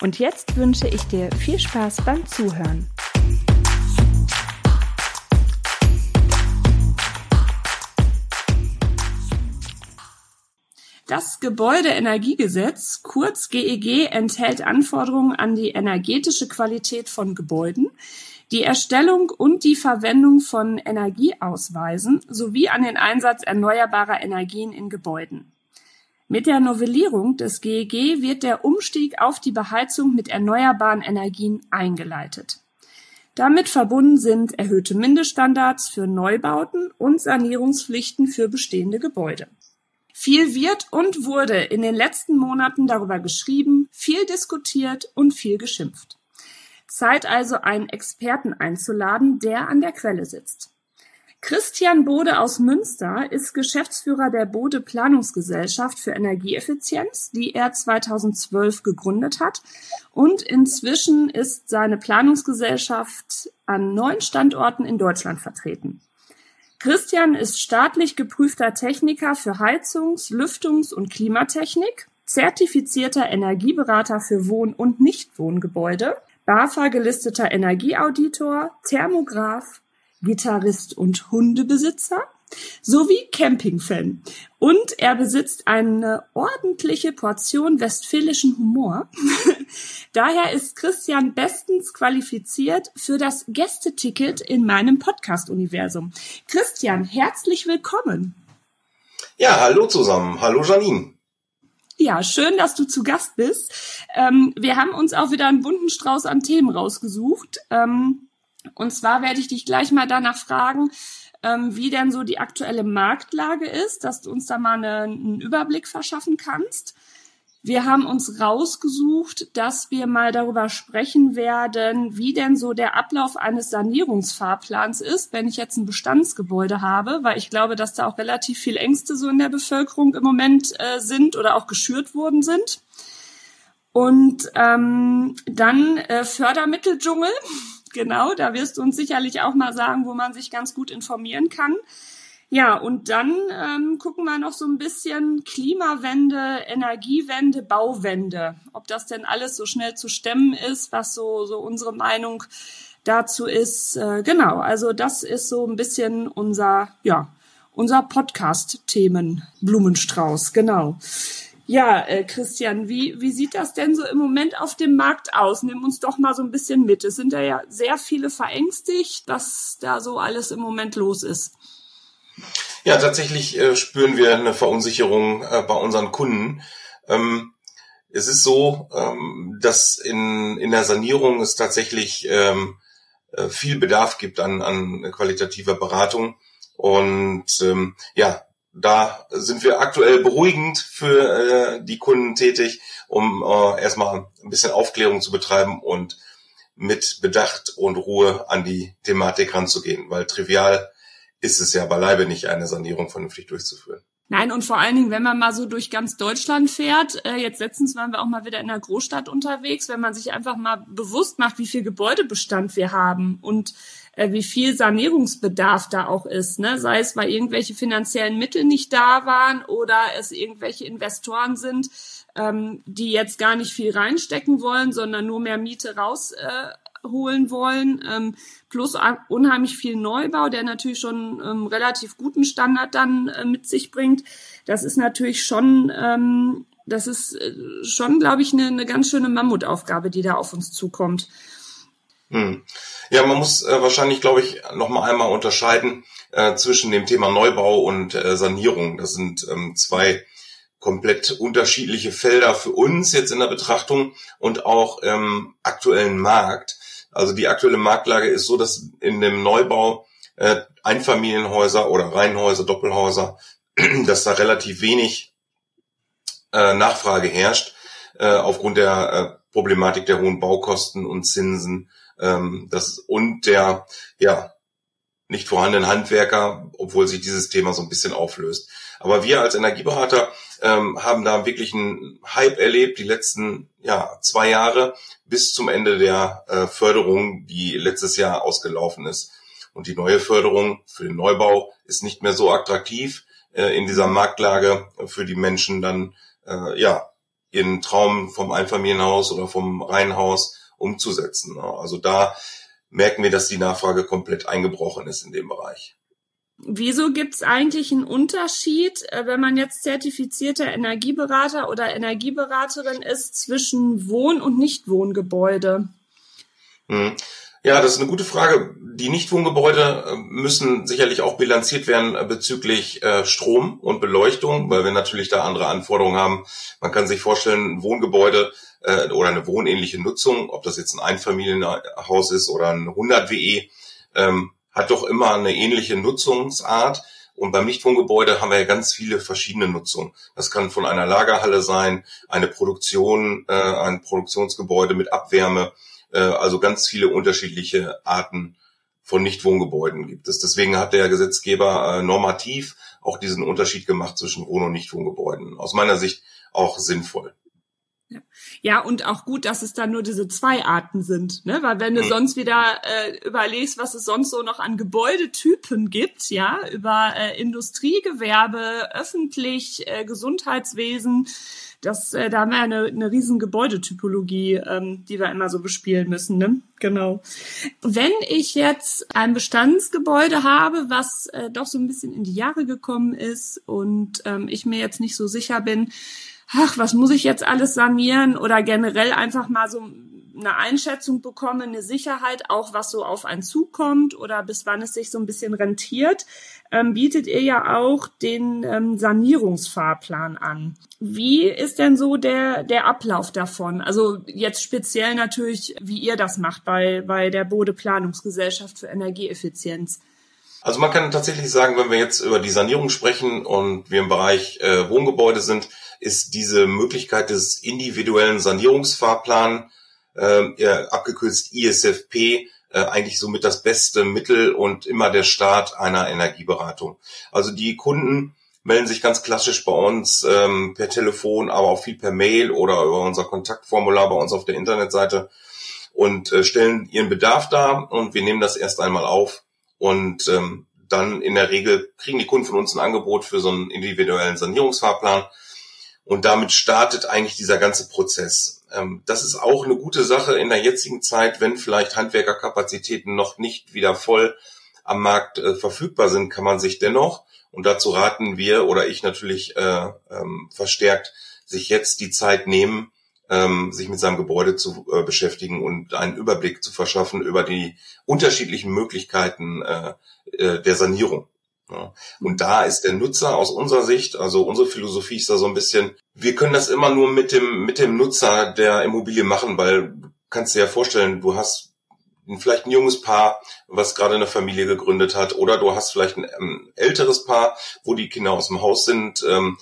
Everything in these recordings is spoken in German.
Und jetzt wünsche ich dir viel Spaß beim Zuhören. Das Gebäudeenergiegesetz, kurz GEG, enthält Anforderungen an die energetische Qualität von Gebäuden, die Erstellung und die Verwendung von Energieausweisen sowie an den Einsatz erneuerbarer Energien in Gebäuden. Mit der Novellierung des GEG wird der Umstieg auf die Beheizung mit erneuerbaren Energien eingeleitet. Damit verbunden sind erhöhte Mindeststandards für Neubauten und Sanierungspflichten für bestehende Gebäude. Viel wird und wurde in den letzten Monaten darüber geschrieben, viel diskutiert und viel geschimpft. Zeit also, einen Experten einzuladen, der an der Quelle sitzt. Christian Bode aus Münster ist Geschäftsführer der Bode Planungsgesellschaft für Energieeffizienz, die er 2012 gegründet hat. Und inzwischen ist seine Planungsgesellschaft an neun Standorten in Deutschland vertreten. Christian ist staatlich geprüfter Techniker für Heizungs-, Lüftungs- und Klimatechnik, zertifizierter Energieberater für Wohn- und Nichtwohngebäude, BAFA gelisteter Energieauditor, Thermograph, Gitarrist und Hundebesitzer sowie Campingfan. Und er besitzt eine ordentliche Portion westfälischen Humor. Daher ist Christian bestens qualifiziert für das Gästeticket in meinem Podcast-Universum. Christian, herzlich willkommen. Ja, hallo zusammen. Hallo Janine. Ja, schön, dass du zu Gast bist. Ähm, wir haben uns auch wieder einen bunten Strauß an Themen rausgesucht. Ähm, und zwar werde ich dich gleich mal danach fragen, ähm, wie denn so die aktuelle Marktlage ist, dass du uns da mal eine, einen Überblick verschaffen kannst. Wir haben uns rausgesucht, dass wir mal darüber sprechen werden, wie denn so der Ablauf eines Sanierungsfahrplans ist, wenn ich jetzt ein Bestandsgebäude habe, weil ich glaube, dass da auch relativ viel Ängste so in der Bevölkerung im Moment äh, sind oder auch geschürt worden sind. Und ähm, dann äh, Fördermitteldschungel, genau, da wirst du uns sicherlich auch mal sagen, wo man sich ganz gut informieren kann. Ja, und dann ähm, gucken wir noch so ein bisschen Klimawende, Energiewende, Bauwende. Ob das denn alles so schnell zu stemmen ist, was so, so unsere Meinung dazu ist. Äh, genau, also das ist so ein bisschen unser, ja, unser Podcast-Themen Blumenstrauß, genau. Ja, äh, Christian, wie, wie sieht das denn so im Moment auf dem Markt aus? Nimm uns doch mal so ein bisschen mit. Es sind ja sehr viele verängstigt, was da so alles im Moment los ist. Ja, tatsächlich äh, spüren wir eine Verunsicherung äh, bei unseren Kunden. Ähm, es ist so, ähm, dass in, in der Sanierung es tatsächlich ähm, äh, viel Bedarf gibt an, an qualitativer Beratung. Und ähm, ja, da sind wir aktuell beruhigend für äh, die Kunden tätig, um äh, erstmal ein bisschen Aufklärung zu betreiben und mit Bedacht und Ruhe an die Thematik ranzugehen, weil trivial ist es ja beileibe nicht, eine Sanierung vernünftig durchzuführen. Nein, und vor allen Dingen, wenn man mal so durch ganz Deutschland fährt, äh, jetzt letztens waren wir auch mal wieder in einer Großstadt unterwegs, wenn man sich einfach mal bewusst macht, wie viel Gebäudebestand wir haben und äh, wie viel Sanierungsbedarf da auch ist, ne? sei es, weil irgendwelche finanziellen Mittel nicht da waren oder es irgendwelche Investoren sind, ähm, die jetzt gar nicht viel reinstecken wollen, sondern nur mehr Miete raus äh, wollen, ähm, plus unheimlich viel Neubau, der natürlich schon ähm, relativ guten Standard dann äh, mit sich bringt. Das ist natürlich schon, ähm, das ist äh, schon, glaube ich, eine, eine ganz schöne Mammutaufgabe, die da auf uns zukommt. Hm. Ja, man muss äh, wahrscheinlich, glaube ich, noch mal einmal unterscheiden äh, zwischen dem Thema Neubau und äh, Sanierung. Das sind ähm, zwei komplett unterschiedliche Felder für uns jetzt in der Betrachtung und auch im aktuellen Markt. Also die aktuelle Marktlage ist so, dass in dem Neubau äh, Einfamilienhäuser oder Reihenhäuser, Doppelhäuser, dass da relativ wenig äh, Nachfrage herrscht äh, aufgrund der Problematik der hohen Baukosten und Zinsen ähm, das, und der ja nicht vorhandenen Handwerker, obwohl sich dieses Thema so ein bisschen auflöst. Aber wir als Energieberater ähm, haben da wirklich einen Hype erlebt, die letzten ja, zwei Jahre bis zum Ende der äh, Förderung, die letztes Jahr ausgelaufen ist. Und die neue Förderung für den Neubau ist nicht mehr so attraktiv äh, in dieser Marktlage für die Menschen dann äh, ja ihren Traum vom Einfamilienhaus oder vom Reihenhaus umzusetzen. Also da merken wir, dass die Nachfrage komplett eingebrochen ist in dem Bereich. Wieso gibt es eigentlich einen Unterschied, äh, wenn man jetzt zertifizierter Energieberater oder Energieberaterin ist, zwischen Wohn- und Nichtwohngebäude? Hm. Ja, das ist eine gute Frage. Die Nichtwohngebäude äh, müssen sicherlich auch bilanziert werden äh, bezüglich äh, Strom und Beleuchtung, weil wir natürlich da andere Anforderungen haben. Man kann sich vorstellen, Wohngebäude oder eine wohnähnliche Nutzung, ob das jetzt ein Einfamilienhaus ist oder ein 100 WE, ähm, hat doch immer eine ähnliche Nutzungsart. Und beim Nichtwohngebäude haben wir ja ganz viele verschiedene Nutzungen. Das kann von einer Lagerhalle sein, eine Produktion, ein Produktionsgebäude mit Abwärme, also ganz viele unterschiedliche Arten von Nichtwohngebäuden gibt es. Deswegen hat der Gesetzgeber äh, normativ auch diesen Unterschied gemacht zwischen Wohn- und Nichtwohngebäuden. Aus meiner Sicht auch sinnvoll. Ja. ja, und auch gut, dass es da nur diese zwei Arten sind, ne? Weil wenn du hm. sonst wieder äh, überlegst, was es sonst so noch an Gebäudetypen gibt, ja, über äh, Industriegewerbe, öffentlich, äh, Gesundheitswesen, das, äh, da haben wir eine, eine riesen Gebäudetypologie, ähm, die wir immer so bespielen müssen. Ne? Genau. Wenn ich jetzt ein Bestandsgebäude habe, was äh, doch so ein bisschen in die Jahre gekommen ist und ähm, ich mir jetzt nicht so sicher bin, ach, was muss ich jetzt alles sanieren oder generell einfach mal so eine Einschätzung bekomme, eine Sicherheit, auch was so auf einen zukommt oder bis wann es sich so ein bisschen rentiert, ähm, bietet ihr ja auch den ähm, Sanierungsfahrplan an. Wie ist denn so der, der Ablauf davon? Also jetzt speziell natürlich, wie ihr das macht bei, bei der Bode Planungsgesellschaft für Energieeffizienz. Also man kann tatsächlich sagen, wenn wir jetzt über die Sanierung sprechen und wir im Bereich äh, Wohngebäude sind, ist diese Möglichkeit des individuellen Sanierungsfahrplan, äh, abgekürzt ISFP, äh, eigentlich somit das beste Mittel und immer der Start einer Energieberatung. Also die Kunden melden sich ganz klassisch bei uns ähm, per Telefon, aber auch viel per Mail oder über unser Kontaktformular bei uns auf der Internetseite und äh, stellen ihren Bedarf dar und wir nehmen das erst einmal auf und ähm, dann in der Regel kriegen die Kunden von uns ein Angebot für so einen individuellen Sanierungsfahrplan und damit startet eigentlich dieser ganze Prozess. Ähm, das ist auch eine gute Sache in der jetzigen Zeit, wenn vielleicht Handwerkerkapazitäten noch nicht wieder voll am Markt äh, verfügbar sind, kann man sich dennoch, und dazu raten wir oder ich natürlich äh, ähm, verstärkt, sich jetzt die Zeit nehmen, ähm, sich mit seinem Gebäude zu äh, beschäftigen und einen Überblick zu verschaffen über die unterschiedlichen Möglichkeiten äh, äh, der Sanierung. Ja. Und da ist der Nutzer aus unserer Sicht, also unsere Philosophie ist da so ein bisschen, wir können das immer nur mit dem, mit dem Nutzer der Immobilie machen, weil kannst dir ja vorstellen, du hast vielleicht ein junges Paar, was gerade eine Familie gegründet hat, oder du hast vielleicht ein ähm, älteres Paar, wo die Kinder aus dem Haus sind. Ähm,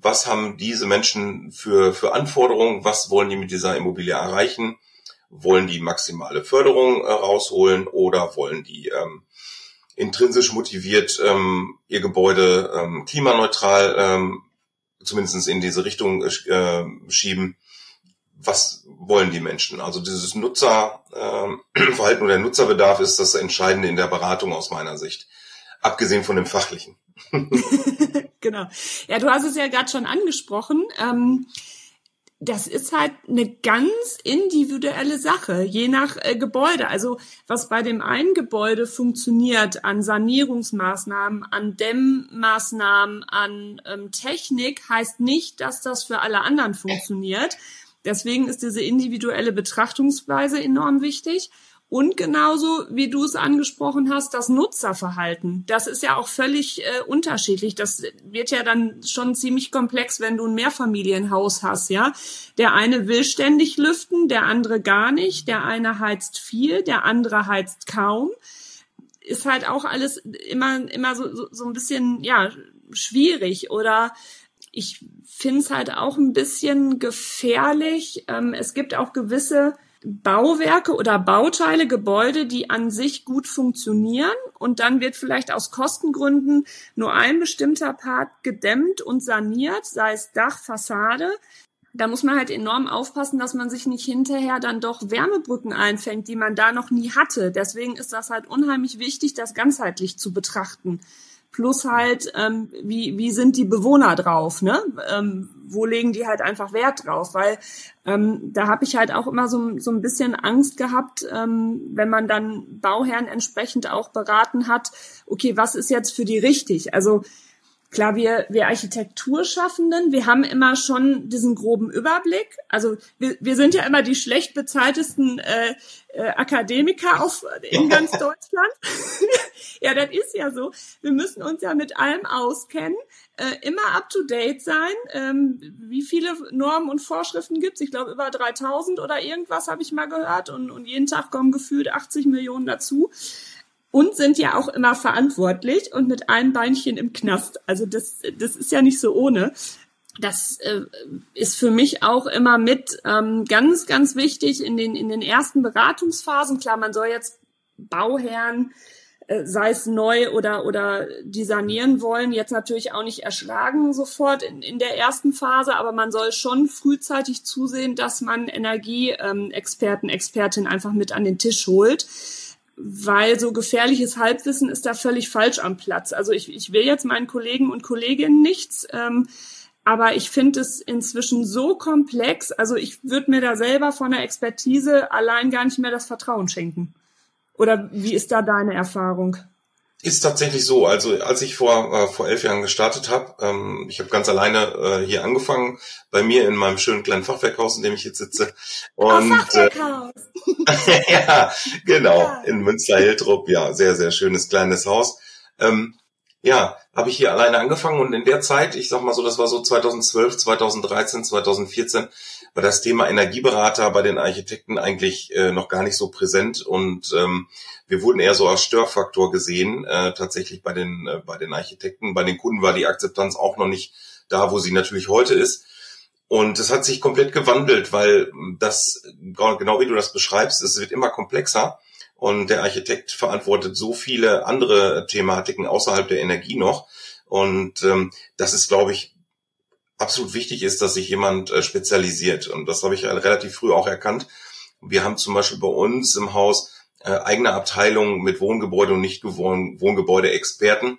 was haben diese Menschen für, für Anforderungen? Was wollen die mit dieser Immobilie erreichen? Wollen die maximale Förderung äh, rausholen oder wollen die ähm, intrinsisch motiviert ähm, ihr Gebäude ähm, klimaneutral ähm, zumindest in diese Richtung äh, schieben. Was wollen die Menschen? Also dieses Nutzerverhalten äh, oder Nutzerbedarf ist das Entscheidende in der Beratung aus meiner Sicht, abgesehen von dem fachlichen. genau. Ja, du hast es ja gerade schon angesprochen. Ähm das ist halt eine ganz individuelle Sache, je nach äh, Gebäude. Also was bei dem einen Gebäude funktioniert an Sanierungsmaßnahmen, an Dämmmaßnahmen, an ähm, Technik, heißt nicht, dass das für alle anderen funktioniert. Deswegen ist diese individuelle Betrachtungsweise enorm wichtig. Und genauso, wie du es angesprochen hast, das Nutzerverhalten. Das ist ja auch völlig äh, unterschiedlich. Das wird ja dann schon ziemlich komplex, wenn du ein Mehrfamilienhaus hast, ja. Der eine will ständig lüften, der andere gar nicht. Der eine heizt viel, der andere heizt kaum. Ist halt auch alles immer, immer so, so, so ein bisschen, ja, schwierig. Oder ich finde es halt auch ein bisschen gefährlich. Ähm, es gibt auch gewisse Bauwerke oder Bauteile, Gebäude, die an sich gut funktionieren und dann wird vielleicht aus Kostengründen nur ein bestimmter Part gedämmt und saniert, sei es Dach, Fassade. Da muss man halt enorm aufpassen, dass man sich nicht hinterher dann doch Wärmebrücken einfängt, die man da noch nie hatte. Deswegen ist das halt unheimlich wichtig, das ganzheitlich zu betrachten plus halt, ähm, wie, wie sind die Bewohner drauf, ne? Ähm, wo legen die halt einfach Wert drauf? Weil ähm, da habe ich halt auch immer so, so ein bisschen Angst gehabt, ähm, wenn man dann Bauherren entsprechend auch beraten hat, okay, was ist jetzt für die richtig? Also Klar, wir, wir Architekturschaffenden, wir haben immer schon diesen groben Überblick. Also wir, wir sind ja immer die schlecht bezahltesten äh, äh, Akademiker auf, in ganz Deutschland. ja, das ist ja so. Wir müssen uns ja mit allem auskennen, äh, immer up-to-date sein. Ähm, wie viele Normen und Vorschriften gibt's? Ich glaube, über 3000 oder irgendwas habe ich mal gehört. Und, und jeden Tag kommen gefühlt 80 Millionen dazu und sind ja auch immer verantwortlich und mit einem Beinchen im Knast. Also das, das ist ja nicht so ohne. Das äh, ist für mich auch immer mit ähm, ganz, ganz wichtig in den, in den ersten Beratungsphasen. Klar, man soll jetzt Bauherren, äh, sei es neu oder, oder die sanieren wollen, jetzt natürlich auch nicht erschlagen sofort in, in der ersten Phase, aber man soll schon frühzeitig zusehen, dass man Energieexperten, ähm, Expertin einfach mit an den Tisch holt weil so gefährliches Halbwissen ist da völlig falsch am Platz. Also ich, ich will jetzt meinen Kollegen und Kolleginnen nichts, ähm, aber ich finde es inzwischen so komplex, also ich würde mir da selber von der Expertise allein gar nicht mehr das Vertrauen schenken. Oder wie ist da deine Erfahrung? Ist tatsächlich so. Also als ich vor äh, vor elf Jahren gestartet habe, ähm, ich habe ganz alleine äh, hier angefangen, bei mir in meinem schönen kleinen Fachwerkhaus, in dem ich jetzt sitze. Und, oh, Fachwerkhaus. Äh, ja, genau, ja. in Münster-Hiltrup. Ja, sehr, sehr schönes kleines Haus. Ähm, ja, habe ich hier alleine angefangen und in der Zeit, ich sag mal so, das war so 2012, 2013, 2014, war das Thema Energieberater bei den Architekten eigentlich äh, noch gar nicht so präsent und ähm, wir wurden eher so als Störfaktor gesehen, äh, tatsächlich bei den, äh, bei den Architekten. Bei den Kunden war die Akzeptanz auch noch nicht da, wo sie natürlich heute ist. Und es hat sich komplett gewandelt, weil das, genau wie du das beschreibst, es wird immer komplexer. Und der Architekt verantwortet so viele andere Thematiken außerhalb der Energie noch. Und ähm, das ist, glaube ich, absolut wichtig ist, dass sich jemand äh, spezialisiert. Und das habe ich relativ früh auch erkannt. Wir haben zum Beispiel bei uns im Haus äh, eigene Abteilungen mit Wohngebäude und nicht Wohngebäude-Experten,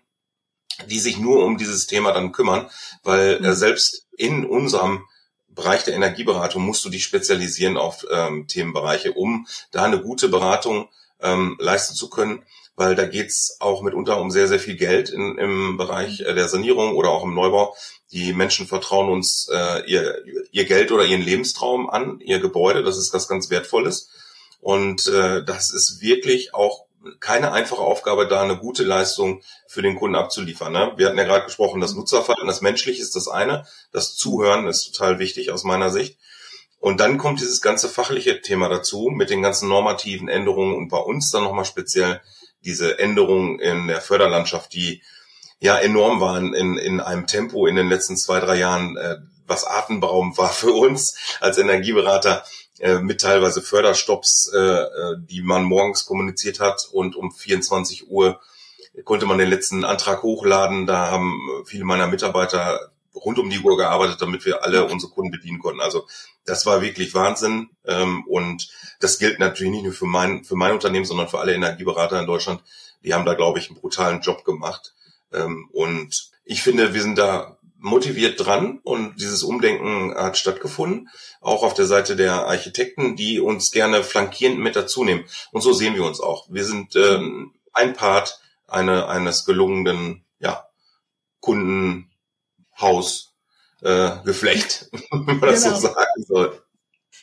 die sich nur um dieses Thema dann kümmern, weil äh, mhm. selbst in unserem Bereich der Energieberatung musst du dich spezialisieren auf ähm, Themenbereiche, um da eine gute Beratung ähm, leisten zu können, weil da geht's auch mitunter um sehr, sehr viel Geld in, im Bereich äh, der Sanierung oder auch im Neubau. Die Menschen vertrauen uns äh, ihr, ihr Geld oder ihren Lebenstraum an, ihr Gebäude. Das ist was ganz Wertvolles. Und äh, das ist wirklich auch keine einfache Aufgabe, da eine gute Leistung für den Kunden abzuliefern. Ne? Wir hatten ja gerade gesprochen, das Nutzerverhalten, das Menschliche ist das eine, das Zuhören ist total wichtig aus meiner Sicht. Und dann kommt dieses ganze fachliche Thema dazu mit den ganzen normativen Änderungen und bei uns dann nochmal speziell diese Änderungen in der Förderlandschaft, die ja enorm waren in, in einem Tempo in den letzten zwei, drei Jahren, äh, was atemberaubend war für uns als Energieberater äh, mit teilweise Förderstopps, äh, äh die man morgens kommuniziert hat und um 24 Uhr konnte man den letzten Antrag hochladen. Da haben viele meiner Mitarbeiter rund um die Uhr gearbeitet, damit wir alle unsere Kunden bedienen konnten. Also das war wirklich Wahnsinn. Ähm, und das gilt natürlich nicht nur für mein, für mein Unternehmen, sondern für alle Energieberater in Deutschland. Die haben da, glaube ich, einen brutalen Job gemacht. Ähm, und ich finde, wir sind da motiviert dran und dieses Umdenken hat stattgefunden, auch auf der Seite der Architekten, die uns gerne flankierend mit dazu nehmen. Und so sehen wir uns auch. Wir sind ähm, ein Part eine, eines gelungenen ja, Kunden, Haus äh, wenn man das genau. so sagen soll.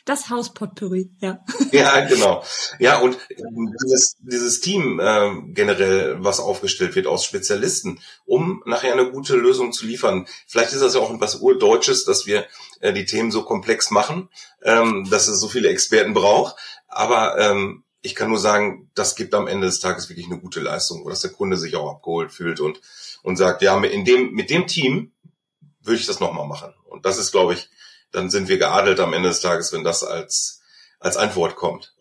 Das Hauspotpourri, ja. Ja, genau. Ja, und dieses, dieses Team äh, generell, was aufgestellt wird aus Spezialisten, um nachher eine gute Lösung zu liefern. Vielleicht ist das ja auch etwas Urdeutsches, dass wir äh, die Themen so komplex machen, ähm, dass es so viele Experten braucht. Aber ähm, ich kann nur sagen, das gibt am Ende des Tages wirklich eine gute Leistung, dass der Kunde sich auch abgeholt fühlt und, und sagt, ja, in dem, mit dem Team würde ich das nochmal machen. Und das ist, glaube ich, dann sind wir geadelt am Ende des Tages, wenn das als, als Antwort kommt.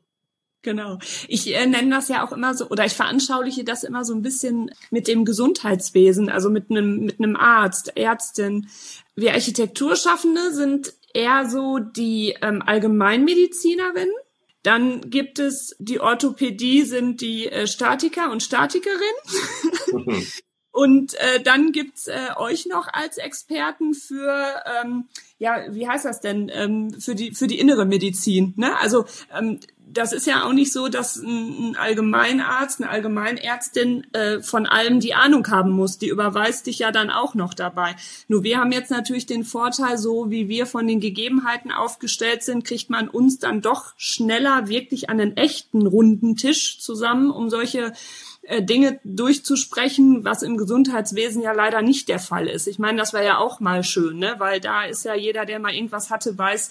Genau. Ich äh, nenne das ja auch immer so, oder ich veranschauliche das immer so ein bisschen mit dem Gesundheitswesen, also mit einem, mit einem Arzt, Ärztin. Wir Architekturschaffende sind eher so die ähm, Allgemeinmedizinerinnen. Dann gibt es die Orthopädie, sind die äh, Statiker und Statikerinnen. Und äh, dann gibt's äh, euch noch als Experten für, ähm, ja, wie heißt das denn, ähm, für die für die innere Medizin. Ne? Also ähm, das ist ja auch nicht so, dass ein, ein Allgemeinarzt, eine Allgemeinärztin äh, von allem die Ahnung haben muss. Die überweist dich ja dann auch noch dabei. Nur wir haben jetzt natürlich den Vorteil, so wie wir von den Gegebenheiten aufgestellt sind, kriegt man uns dann doch schneller wirklich an einen echten runden Tisch zusammen, um solche äh, Dinge durchzusprechen, was im Gesundheitswesen ja leider nicht der Fall ist. Ich meine, das wäre ja auch mal schön, ne? weil da ist ja jeder, der mal irgendwas hatte, weiß,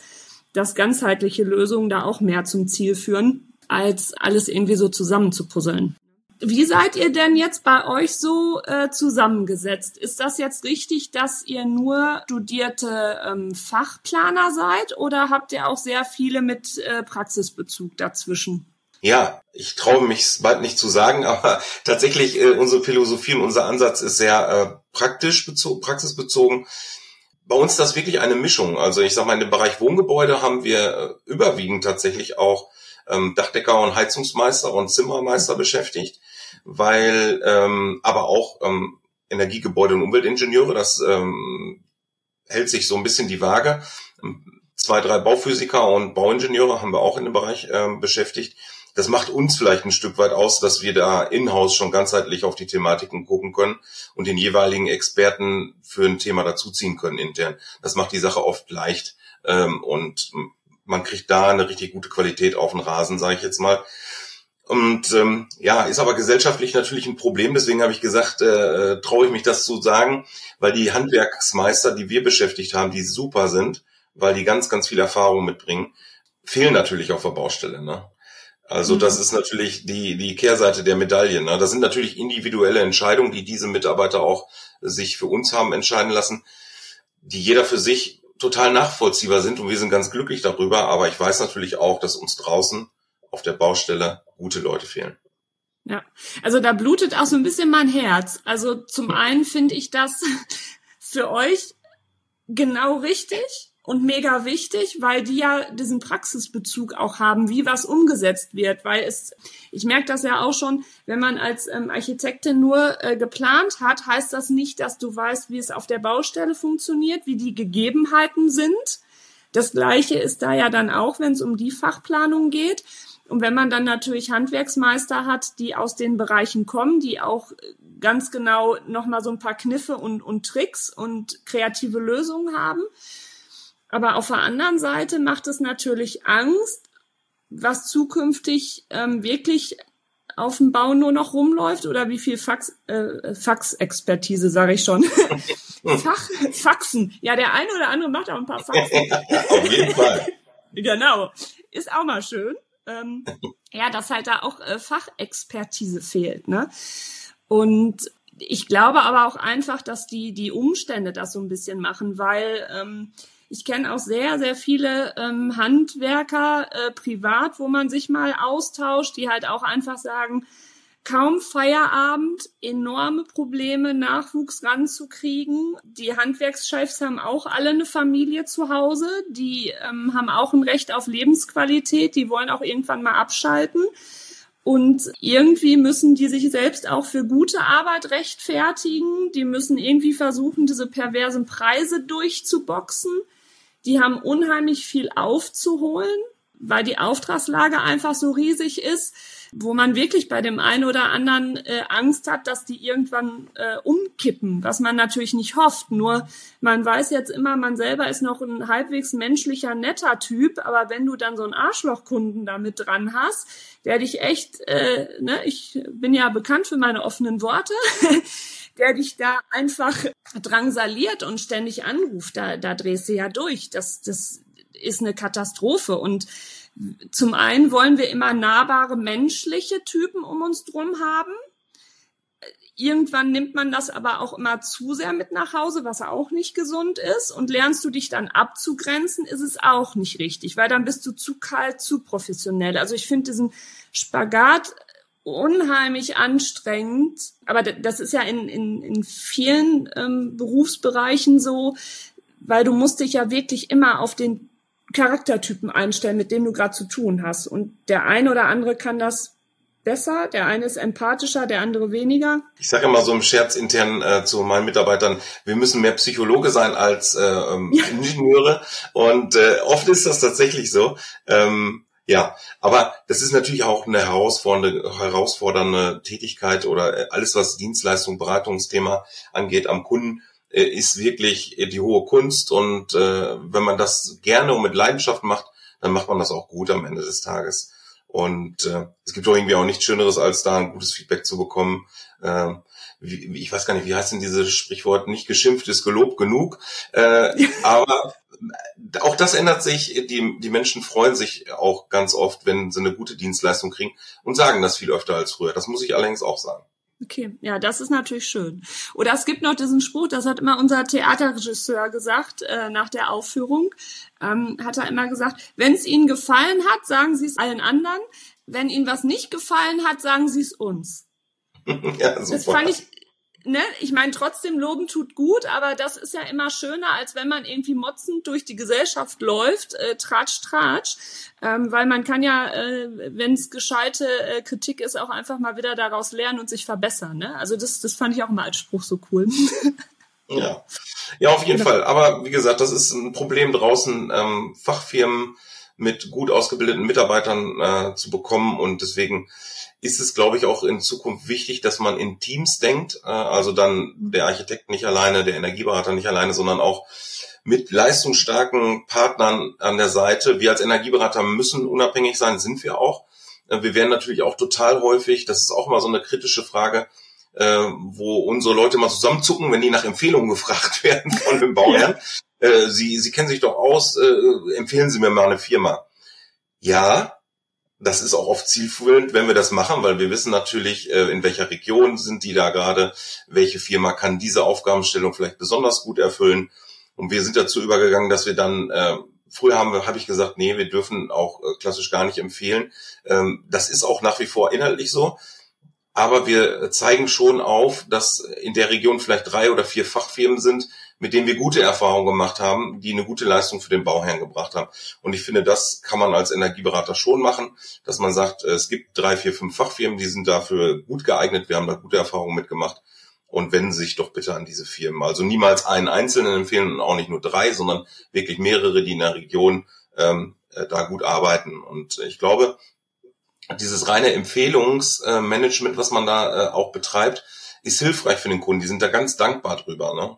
dass ganzheitliche Lösungen da auch mehr zum Ziel führen, als alles irgendwie so zusammenzupuzzeln. Wie seid ihr denn jetzt bei euch so äh, zusammengesetzt? Ist das jetzt richtig, dass ihr nur studierte ähm, Fachplaner seid oder habt ihr auch sehr viele mit äh, Praxisbezug dazwischen? Ja, ich traue mich bald nicht zu sagen, aber tatsächlich äh, unsere Philosophie und unser Ansatz ist sehr äh, praktisch bezogen, praxisbezogen bei uns ist das wirklich eine Mischung. Also ich sage mal, in dem Bereich Wohngebäude haben wir äh, überwiegend tatsächlich auch ähm, Dachdecker und Heizungsmeister und Zimmermeister beschäftigt, weil ähm, aber auch ähm, Energiegebäude und Umweltingenieure, das ähm, hält sich so ein bisschen die Waage. Zwei, drei Bauphysiker und Bauingenieure haben wir auch in dem Bereich ähm, beschäftigt das macht uns vielleicht ein Stück weit aus, dass wir da in-house schon ganzheitlich auf die Thematiken gucken können und den jeweiligen Experten für ein Thema dazuziehen können intern. Das macht die Sache oft leicht ähm, und man kriegt da eine richtig gute Qualität auf den Rasen, sage ich jetzt mal. Und ähm, ja, ist aber gesellschaftlich natürlich ein Problem. Deswegen habe ich gesagt, äh, äh traue ich mich das zu sagen, weil die Handwerksmeister, die wir beschäftigt haben, die super sind, weil die ganz, ganz viel Erfahrung mitbringen, fehlen natürlich auf der Baustelle. Ne? Also das mhm. ist natürlich die, die Kehrseite der Medaille. Ne? Das sind natürlich individuelle Entscheidungen, die diese Mitarbeiter auch sich für uns haben entscheiden lassen, die jeder für sich total nachvollziehbar sind und wir sind ganz glücklich darüber. Aber ich weiß natürlich auch, dass uns draußen auf der Baustelle gute Leute fehlen. Ja, also da blutet auch so ein bisschen mein Herz. Also zum einen finde ich das für euch genau richtig, und mega wichtig, weil die ja diesen Praxisbezug auch haben, wie was umgesetzt wird. Weil es, ich merke das ja auch schon, wenn man als ähm, Architektin nur äh, geplant hat, heißt das nicht, dass du weißt, wie es auf der Baustelle funktioniert, wie die Gegebenheiten sind. Das Gleiche ist da ja dann auch, wenn es um die Fachplanung geht. Und wenn man dann natürlich Handwerksmeister hat, die aus den Bereichen kommen, die auch ganz genau nochmal so ein paar Kniffe und, und Tricks und kreative Lösungen haben, aber auf der anderen Seite macht es natürlich Angst, was zukünftig ähm, wirklich auf dem Bau nur noch rumläuft oder wie viel Fax, äh, Faxexpertise, sage ich schon. Fach, Faxen. Ja, der eine oder andere macht auch ein paar Faxen. auf jeden Fall. genau. Ist auch mal schön. Ähm, ja, dass halt da auch äh, Fachexpertise fehlt. Ne? Und ich glaube aber auch einfach, dass die, die Umstände das so ein bisschen machen, weil ähm, ich kenne auch sehr, sehr viele ähm, Handwerker äh, privat, wo man sich mal austauscht, die halt auch einfach sagen, kaum Feierabend, enorme Probleme, Nachwuchs ranzukriegen. Die Handwerkschefs haben auch alle eine Familie zu Hause, die ähm, haben auch ein Recht auf Lebensqualität, die wollen auch irgendwann mal abschalten. Und irgendwie müssen die sich selbst auch für gute Arbeit rechtfertigen. Die müssen irgendwie versuchen, diese perversen Preise durchzuboxen. Die haben unheimlich viel aufzuholen, weil die Auftragslage einfach so riesig ist, wo man wirklich bei dem einen oder anderen äh, Angst hat, dass die irgendwann äh, umkippen, was man natürlich nicht hofft. Nur man weiß jetzt immer, man selber ist noch ein halbwegs menschlicher, netter Typ, aber wenn du dann so einen Arschlochkunden da mit dran hast, der dich echt, äh, ne, ich bin ja bekannt für meine offenen Worte, der dich da einfach drangsaliert und ständig anruft, da, da drehst du ja durch. Das, das ist eine Katastrophe. Und zum einen wollen wir immer nahbare menschliche Typen um uns drum haben. Irgendwann nimmt man das aber auch immer zu sehr mit nach Hause, was auch nicht gesund ist. Und lernst du dich dann abzugrenzen, ist es auch nicht richtig, weil dann bist du zu kalt, zu professionell. Also ich finde diesen Spagat unheimlich anstrengend. Aber das ist ja in, in, in vielen ähm, Berufsbereichen so, weil du musst dich ja wirklich immer auf den Charaktertypen einstellen, mit dem du gerade zu tun hast. Und der eine oder andere kann das besser, der eine ist empathischer, der andere weniger. Ich sage immer so im Scherz intern äh, zu meinen Mitarbeitern, wir müssen mehr Psychologe sein als äh, ähm, ja. Ingenieure. Und äh, oft ist das tatsächlich so. Ähm, ja, aber das ist natürlich auch eine herausfordernde, herausfordernde Tätigkeit oder äh, alles, was Dienstleistung, Beratungsthema angeht am Kunden, äh, ist wirklich die hohe Kunst. Und äh, wenn man das gerne und mit Leidenschaft macht, dann macht man das auch gut am Ende des Tages. Und äh, es gibt doch irgendwie auch nichts Schöneres, als da ein gutes Feedback zu bekommen. Äh, wie, ich weiß gar nicht, wie heißt denn dieses Sprichwort? Nicht geschimpft ist gelobt genug. Äh, aber auch das ändert sich. Die, die Menschen freuen sich auch ganz oft, wenn sie eine gute Dienstleistung kriegen und sagen das viel öfter als früher. Das muss ich allerdings auch sagen. Okay, ja, das ist natürlich schön. Oder es gibt noch diesen Spruch, das hat immer unser Theaterregisseur gesagt äh, nach der Aufführung, ähm, hat er immer gesagt, wenn es Ihnen gefallen hat, sagen Sie es allen anderen. Wenn Ihnen was nicht gefallen hat, sagen Sie es uns. ja, super. Das fand ich ne, ich meine, trotzdem loben tut gut, aber das ist ja immer schöner, als wenn man irgendwie motzend durch die Gesellschaft läuft, äh, tratsch, tratsch, ähm, weil man kann ja, äh, wenn es gescheite äh, Kritik ist, auch einfach mal wieder daraus lernen und sich verbessern. Ne? Also das, das fand ich auch immer als Spruch so cool. ja, ja, auf jeden. Fall. Aber wie gesagt, das ist ein Problem draußen, ähm, Fachfirmen mit gut ausgebildeten Mitarbeitern äh, zu bekommen und deswegen ist es, glaube ich, auch in Zukunft wichtig, dass man in Teams denkt. Äh, also dann der Architekt nicht alleine, der Energieberater nicht alleine, sondern auch mit leistungsstarken Partnern an der Seite. Wir als Energieberater müssen unabhängig sein, sind wir auch. Äh, wir werden natürlich auch total häufig, das ist auch immer so eine kritische Frage, äh, wo unsere Leute mal zusammenzucken, wenn die nach Empfehlungen gefragt werden von den Bauherren. Ja. Sie, Sie kennen sich doch aus, empfehlen Sie mir mal eine Firma. Ja, das ist auch oft zielführend, wenn wir das machen, weil wir wissen natürlich, äh, in welcher Region sind die da gerade, welche Firma kann diese Aufgabenstellung vielleicht besonders gut erfüllen. Und wir sind dazu übergegangen, dass wir dann, äh, früher haben wir, habe ich gesagt, nee, wir dürfen auch äh, klassisch gar nicht empfehlen. Ähm, das ist auch nach wie vor inhaltlich so. Aber wir zeigen schon auf, dass in der Region vielleicht drei oder vier Fachfirmen sind, mit denen wir gute Erfahrungen gemacht haben, die eine gute Leistung für den Bauherrn gebracht haben. Und ich finde, das kann man als Energieberater schon machen, dass man sagt, es gibt drei, vier, fünf Fachfirmen, die sind dafür gut geeignet, wir haben da gute Erfahrungen mitgemacht und wenden sich doch bitte an diese Firmen. Also niemals einen einzelnen empfehlen und auch nicht nur drei, sondern wirklich mehrere, die in der Region ähm, äh, da gut arbeiten. Und ich glaube, dieses reine Empfehlungsmanagement, was man da äh, auch betreibt, ist hilfreich für den Kunden. Die sind da ganz dankbar drüber. Ne?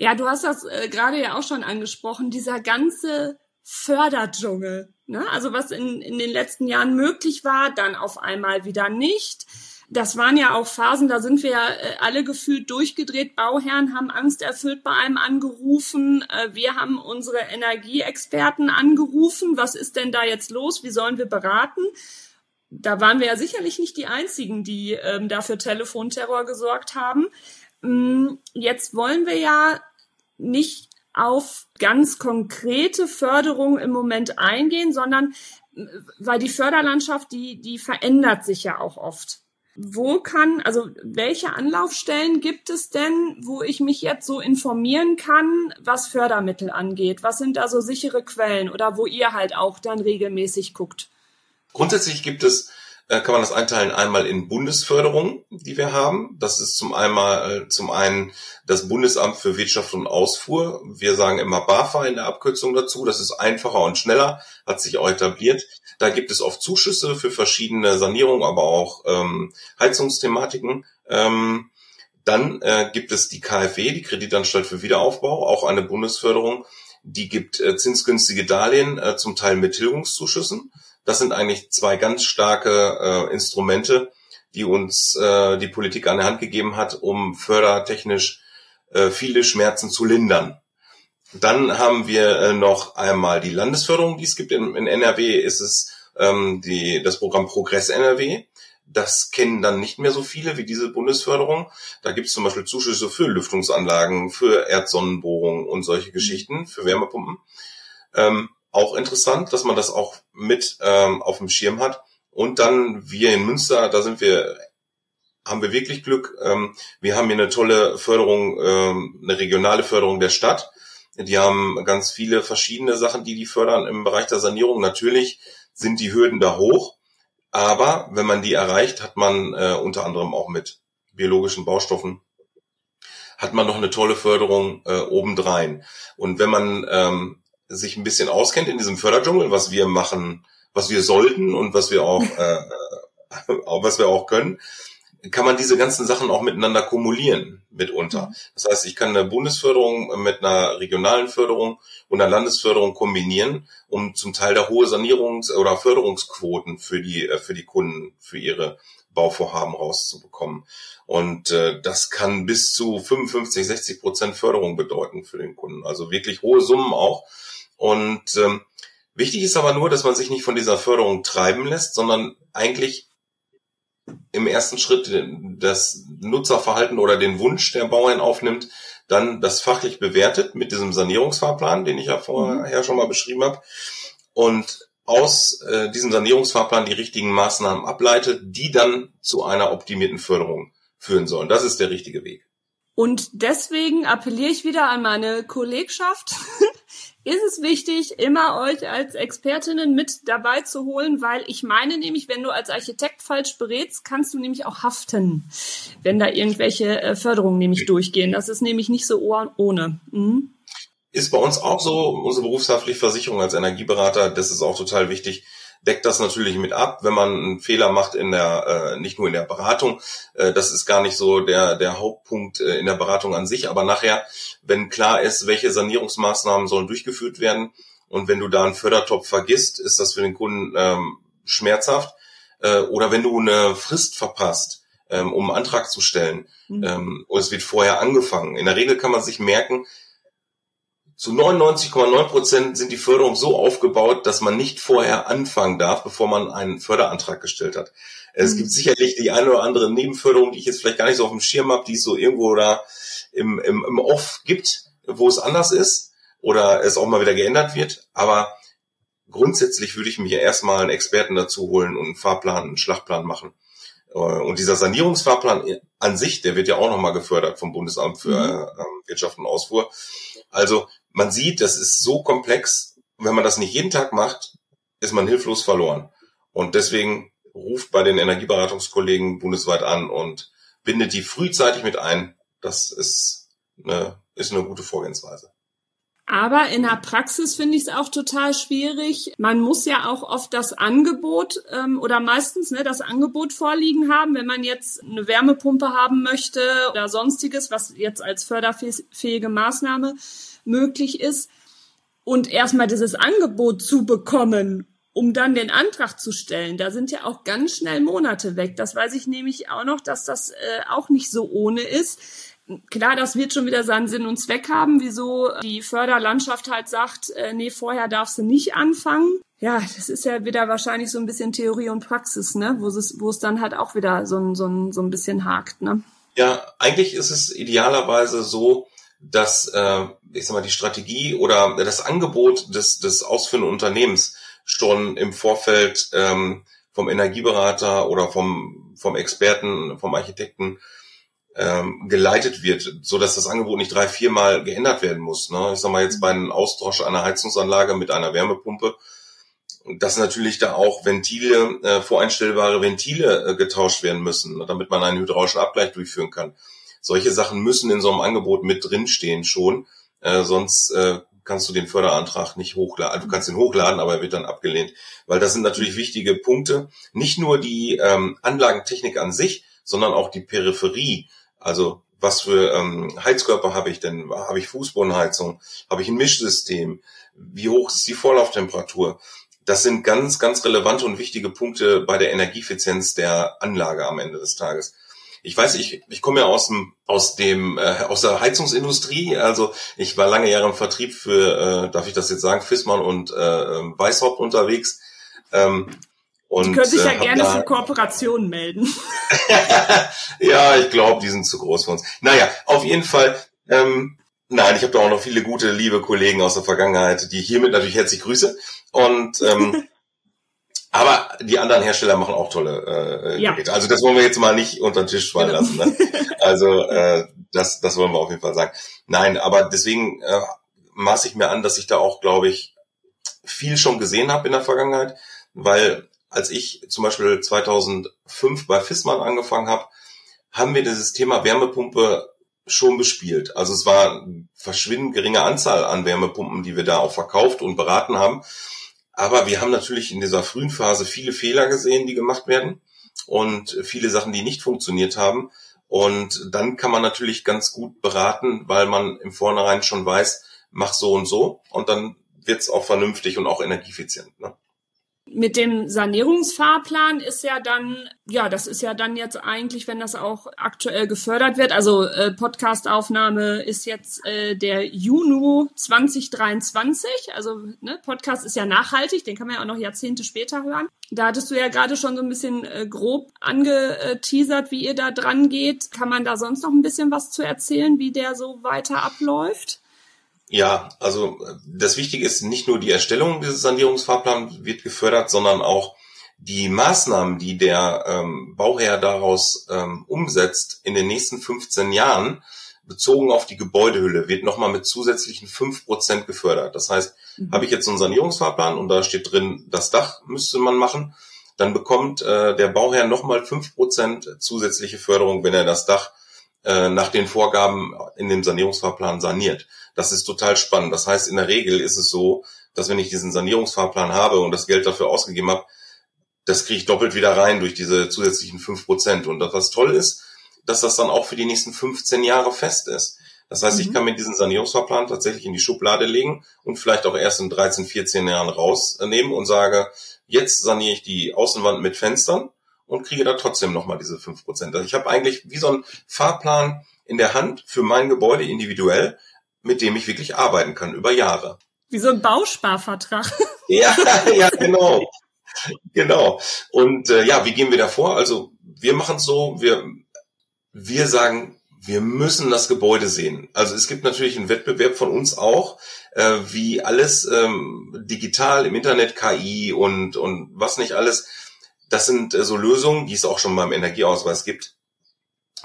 Ja, du hast das äh, gerade ja auch schon angesprochen, dieser ganze Förderdschungel. Ne? Also was in, in den letzten Jahren möglich war, dann auf einmal wieder nicht. Das waren ja auch Phasen, da sind wir ja äh, alle gefühlt durchgedreht. Bauherren haben Angst erfüllt bei einem angerufen. Äh, wir haben unsere Energieexperten angerufen. Was ist denn da jetzt los? Wie sollen wir beraten? Da waren wir ja sicherlich nicht die Einzigen, die ähm, dafür Telefonterror gesorgt haben. Mm, jetzt wollen wir ja nicht auf ganz konkrete Förderung im Moment eingehen, sondern äh, weil die Förderlandschaft, die, die verändert sich ja auch oft. Wo kann, also welche Anlaufstellen gibt es denn, wo ich mich jetzt so informieren kann, was Fördermittel angeht? Was sind da so sichere Quellen oder wo ihr halt auch dann regelmäßig guckt? Grundsätzlich gibt es äh, kann man das einteilen einmal in Bundesförderung, die wir haben. Das ist zum einmal äh, zum einen das Bundesamt für Wirtschaft und Ausfuhr. Wir sagen immer BAFA in der Abkürzung dazu. Das ist einfacher und schneller, hat sich auch etabliert. Da gibt es oft Zuschüsse für verschiedene Sanierungen, aber auch ähm, Heizungsthematiken. Ähm, dann äh, gibt es die KfW, die Kreditanstalt für Wiederaufbau, auch eine Bundesförderung. Die gibt äh, zinsgünstige Darlehen, äh, zum Teil mit Tilgungszuschüssen. Das sind eigentlich zwei ganz starke äh, Instrumente, die uns äh, die Politik an der Hand gegeben hat, um fördertechnisch äh, viele Schmerzen zu lindern. Dann haben wir äh, noch einmal die Landesförderung, die es gibt. In, in NRW ist es ähm, die, das Programm Progress NRW. Das kennen dann nicht mehr so viele wie diese Bundesförderung. Da gibt es zum Beispiel Zuschüsse für Lüftungsanlagen, für Erdsonnenbohrungen und solche Geschichten, für Wärmepumpen. Ähm, auch interessant, dass man das auch mit ähm, auf dem Schirm hat. Und dann wir in Münster, da sind wir, haben wir wirklich Glück. Ähm, wir haben hier eine tolle Förderung, ähm, eine regionale Förderung der Stadt. Die haben ganz viele verschiedene Sachen, die die fördern im Bereich der Sanierung. Natürlich sind die Hürden da hoch, aber wenn man die erreicht, hat man äh, unter anderem auch mit biologischen Baustoffen hat man noch eine tolle Förderung äh, obendrein. Und wenn man ähm, sich ein bisschen auskennt in diesem Förderdschungel, was wir machen, was wir sollten und was wir auch, äh, was wir auch können, kann man diese ganzen Sachen auch miteinander kumulieren mitunter. Das heißt, ich kann eine Bundesförderung mit einer regionalen Förderung und einer Landesförderung kombinieren, um zum Teil da hohe Sanierungs- oder Förderungsquoten für die, äh, für die Kunden, für ihre Bauvorhaben rauszubekommen. Und äh, das kann bis zu 55, 60 Prozent Förderung bedeuten für den Kunden. Also wirklich hohe Summen auch. Und ähm, wichtig ist aber nur, dass man sich nicht von dieser Förderung treiben lässt, sondern eigentlich im ersten Schritt das Nutzerverhalten oder den Wunsch der Bauern aufnimmt, dann das fachlich bewertet mit diesem Sanierungsfahrplan, den ich ja vorher schon mal beschrieben habe, und aus äh, diesem Sanierungsfahrplan die richtigen Maßnahmen ableitet, die dann zu einer optimierten Förderung führen sollen. Das ist der richtige Weg. Und deswegen appelliere ich wieder an meine Kollegschaft, ist es wichtig, immer euch als Expertinnen mit dabei zu holen, weil ich meine nämlich, wenn du als Architekt falsch berätst, kannst du nämlich auch haften, wenn da irgendwelche äh, Förderungen nämlich durchgehen. Das ist nämlich nicht so ohne. Mhm. Ist bei uns auch so, unsere berufshaftliche Versicherung als Energieberater, das ist auch total wichtig, deckt das natürlich mit ab, wenn man einen Fehler macht in der, äh, nicht nur in der Beratung, äh, das ist gar nicht so der, der Hauptpunkt äh, in der Beratung an sich, aber nachher, wenn klar ist, welche Sanierungsmaßnahmen sollen durchgeführt werden und wenn du da einen Fördertopf vergisst, ist das für den Kunden ähm, schmerzhaft. Äh, oder wenn du eine Frist verpasst, ähm, um einen Antrag zu stellen, mhm. ähm, oder es wird vorher angefangen. In der Regel kann man sich merken, zu 99,9 Prozent sind die Förderungen so aufgebaut, dass man nicht vorher anfangen darf, bevor man einen Förderantrag gestellt hat. Es mhm. gibt sicherlich die eine oder andere Nebenförderung, die ich jetzt vielleicht gar nicht so auf dem Schirm habe, die es so irgendwo da im, im, im Off gibt, wo es anders ist oder es auch mal wieder geändert wird. Aber grundsätzlich würde ich mir erstmal einen Experten dazu holen und einen Fahrplan, einen Schlachtplan machen. Äh, und dieser Sanierungsfahrplan an sich, der wird ja auch nochmal gefördert vom Bundesamt für mhm. äh, Wirtschaft und Ausfuhr. Also man sieht, das ist so komplex. Wenn man das nicht jeden Tag macht, ist man hilflos verloren. Und deswegen ruft bei den Energieberatungskollegen bundesweit an und bindet die frühzeitig mit ein. Das ist eine, ist eine gute Vorgehensweise. Aber in der Praxis finde ich es auch total schwierig. Man muss ja auch oft das Angebot ähm, oder meistens ne, das Angebot vorliegen haben, wenn man jetzt eine Wärmepumpe haben möchte oder sonstiges, was jetzt als förderfähige Maßnahme möglich ist. Und erstmal dieses Angebot zu bekommen, um dann den Antrag zu stellen, da sind ja auch ganz schnell Monate weg. Das weiß ich nämlich auch noch, dass das äh, auch nicht so ohne ist. Klar, das wird schon wieder seinen Sinn und Zweck haben, wieso die Förderlandschaft halt sagt, äh, nee, vorher darfst du nicht anfangen. Ja, das ist ja wieder wahrscheinlich so ein bisschen Theorie und Praxis, ne, wo es, wo es dann halt auch wieder so ein, so so ein bisschen hakt, ne. Ja, eigentlich ist es idealerweise so, dass äh, ich sag mal die Strategie oder das Angebot des des ausführenden Unternehmens schon im Vorfeld ähm, vom Energieberater oder vom vom Experten, vom Architekten ähm, geleitet wird, so dass das Angebot nicht drei, viermal geändert werden muss. Ne? Ich sag mal jetzt bei einem Austausch einer Heizungsanlage mit einer Wärmepumpe, dass natürlich da auch Ventile, äh, voreinstellbare Ventile äh, getauscht werden müssen, damit man einen hydraulischen Abgleich durchführen kann. Solche Sachen müssen in so einem Angebot mit drinstehen schon, äh, sonst äh, kannst du den Förderantrag nicht hochladen. Also du kannst ihn hochladen, aber er wird dann abgelehnt. Weil das sind natürlich wichtige Punkte. Nicht nur die ähm, Anlagentechnik an sich, sondern auch die Peripherie. Also was für ähm, Heizkörper habe ich denn? Habe ich Fußbodenheizung? Habe ich ein Mischsystem? Wie hoch ist die Vorlauftemperatur? Das sind ganz, ganz relevante und wichtige Punkte bei der Energieeffizienz der Anlage am Ende des Tages ich weiß, ich, ich komme ja aus dem, aus dem, äh, aus der Heizungsindustrie. Also ich war lange Jahre im Vertrieb für, äh, darf ich das jetzt sagen, Fissmann und äh, Weishaupt unterwegs. Ähm, Und, die können sich ja äh, gerne für Kooperationen melden. ja, ich glaube, die sind zu groß für uns. Naja, auf jeden Fall. Ähm, nein, ich habe da auch noch viele gute, liebe Kollegen aus der Vergangenheit, die hiermit natürlich herzlich grüße. Und ähm, aber die anderen Hersteller machen auch tolle äh, ja. Geräte. Also das wollen wir jetzt mal nicht unter den Tisch fallen genau. lassen. Ne? Also äh, das, das wollen wir auf jeden Fall sagen. Nein, aber deswegen äh, maße ich mir an, dass ich da auch, glaube ich, viel schon gesehen habe in der Vergangenheit, weil als ich zum Beispiel 2005 bei Fissmann angefangen habe, haben wir dieses Thema Wärmepumpe schon bespielt. Also es war verschwindend geringe Anzahl an Wärmepumpen, die wir da auch verkauft und beraten haben. Aber wir haben natürlich in dieser frühen Phase viele Fehler gesehen, die gemacht werden und viele Sachen, die nicht funktioniert haben. Und dann kann man natürlich ganz gut beraten, weil man im Vornherein schon weiß, mach so und so und dann wird's auch vernünftig und auch energieeffizient. Ne? Mit dem Sanierungsfahrplan ist ja dann, ja, das ist ja dann jetzt eigentlich, wenn das auch aktuell gefördert wird. Also äh, Podcastaufnahme ist jetzt äh, der Juni 2023. Also ne, Podcast ist ja nachhaltig, den kann man ja auch noch Jahrzehnte später hören. Da hattest du ja gerade schon so ein bisschen äh, grob angeteasert, wie ihr da dran geht. Kann man da sonst noch ein bisschen was zu erzählen, wie der so weiter abläuft? Ja, also das Wichtige ist nicht nur die Erstellung dieses Sanierungsfahrplans wird gefördert, sondern auch die Maßnahmen, die der ähm, Bauherr daraus ähm, umsetzt in den nächsten 15 Jahren, bezogen auf die Gebäudehülle, wird nochmal mit zusätzlichen 5% gefördert. Das heißt, mhm. habe ich jetzt einen Sanierungsfahrplan und da steht drin, das Dach müsste man machen, dann bekommt äh, der Bauherr nochmal 5% zusätzliche Förderung, wenn er das Dach äh, nach den Vorgaben in dem Sanierungsfahrplan saniert. Das ist total spannend. Das heißt, in der Regel ist es so, dass wenn ich diesen Sanierungsfahrplan habe und das Geld dafür ausgegeben habe, das kriege ich doppelt wieder rein durch diese zusätzlichen fünf Prozent. Und das, was toll ist, dass das dann auch für die nächsten 15 Jahre fest ist. Das heißt, mhm. ich kann mir diesen Sanierungsfahrplan tatsächlich in die Schublade legen und vielleicht auch erst in 13, 14 Jahren rausnehmen und sage, jetzt saniere ich die Außenwand mit Fenstern und kriege da trotzdem nochmal diese fünf Prozent. Also ich habe eigentlich wie so ein Fahrplan in der Hand für mein Gebäude individuell, mit dem ich wirklich arbeiten kann über Jahre. Wie so ein Bausparvertrag. Ja, ja, genau. genau. Und äh, ja, wie gehen wir da vor? Also wir machen es so, wir, wir sagen, wir müssen das Gebäude sehen. Also es gibt natürlich einen Wettbewerb von uns auch, äh, wie alles ähm, digital im Internet, KI und, und was nicht alles. Das sind äh, so Lösungen, die es auch schon beim Energieausweis gibt,